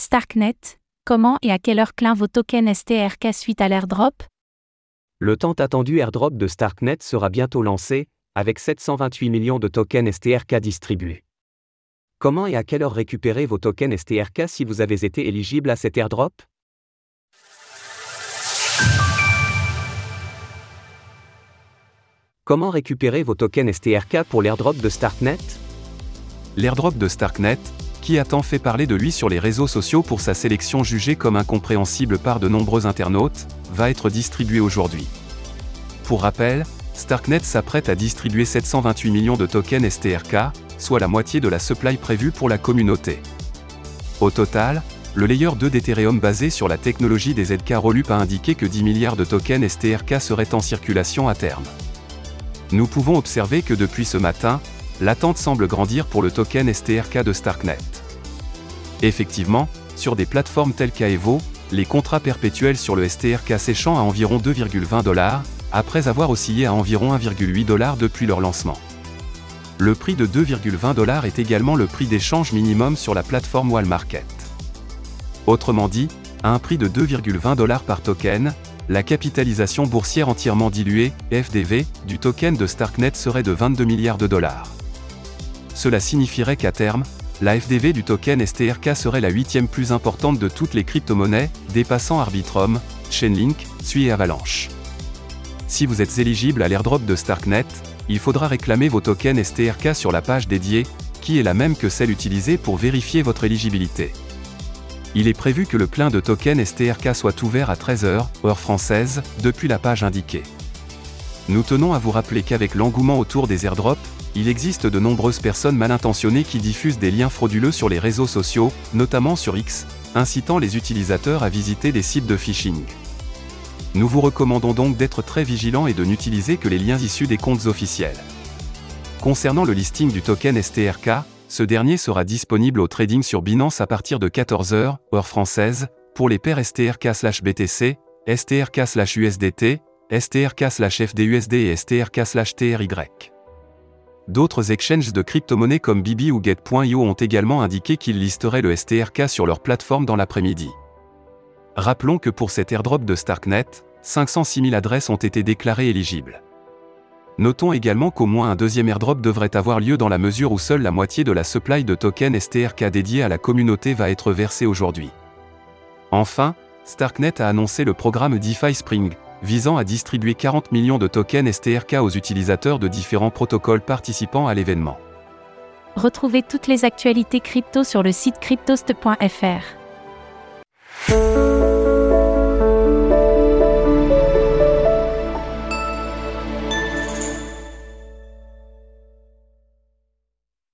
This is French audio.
Starknet, comment et à quelle heure clin vos tokens STRK suite à l'airdrop? Le tant attendu airdrop de Starknet sera bientôt lancé, avec 728 millions de tokens STRK distribués. Comment et à quelle heure récupérer vos tokens STRK si vous avez été éligible à cet airdrop? Comment récupérer vos tokens STRK pour l'airdrop de Starknet? L'airdrop de Starknet, qui a tant fait parler de lui sur les réseaux sociaux pour sa sélection jugée comme incompréhensible par de nombreux internautes, va être distribué aujourd'hui. Pour rappel, Starknet s'apprête à distribuer 728 millions de tokens STRK, soit la moitié de la supply prévue pour la communauté. Au total, le layer 2 d'Ethereum basé sur la technologie des ZK Rollup a indiqué que 10 milliards de tokens STRK seraient en circulation à terme. Nous pouvons observer que depuis ce matin, l'attente semble grandir pour le token STRK de Starknet. Effectivement, sur des plateformes telles qu'Aevo, les contrats perpétuels sur le STRK s'échant à environ 2,20 dollars, après avoir oscillé à environ 1,8 dollars depuis leur lancement. Le prix de 2,20 dollars est également le prix d'échange minimum sur la plateforme Wallmarket. Autrement dit, à un prix de 2,20 dollars par token, la capitalisation boursière entièrement diluée, FDV, du token de Starknet serait de 22 milliards de dollars. Cela signifierait qu'à terme, la FDV du token STRK serait la huitième plus importante de toutes les crypto-monnaies, dépassant Arbitrum, Chainlink, Sui et Avalanche. Si vous êtes éligible à l'airdrop de Starknet, il faudra réclamer vos tokens STRK sur la page dédiée, qui est la même que celle utilisée pour vérifier votre éligibilité. Il est prévu que le plein de tokens STRK soit ouvert à 13h, heure française, depuis la page indiquée. Nous tenons à vous rappeler qu'avec l'engouement autour des airdrops, il existe de nombreuses personnes mal intentionnées qui diffusent des liens frauduleux sur les réseaux sociaux, notamment sur X, incitant les utilisateurs à visiter des sites de phishing. Nous vous recommandons donc d'être très vigilants et de n'utiliser que les liens issus des comptes officiels. Concernant le listing du token STRK, ce dernier sera disponible au trading sur Binance à partir de 14h, heure française, pour les paires STRK/BTC, STRK/USDT, STRK/FDUSD et STRK/TRY. D'autres exchanges de crypto-monnaies comme Bibi ou Get.io ont également indiqué qu'ils listeraient le STRK sur leur plateforme dans l'après-midi. Rappelons que pour cet airdrop de Starknet, 506 000 adresses ont été déclarées éligibles. Notons également qu'au moins un deuxième airdrop devrait avoir lieu dans la mesure où seule la moitié de la supply de tokens STRK dédiée à la communauté va être versée aujourd'hui. Enfin, Starknet a annoncé le programme DeFi Spring, visant à distribuer 40 millions de tokens STRK aux utilisateurs de différents protocoles participant à l'événement. Retrouvez toutes les actualités crypto sur le site cryptost.fr.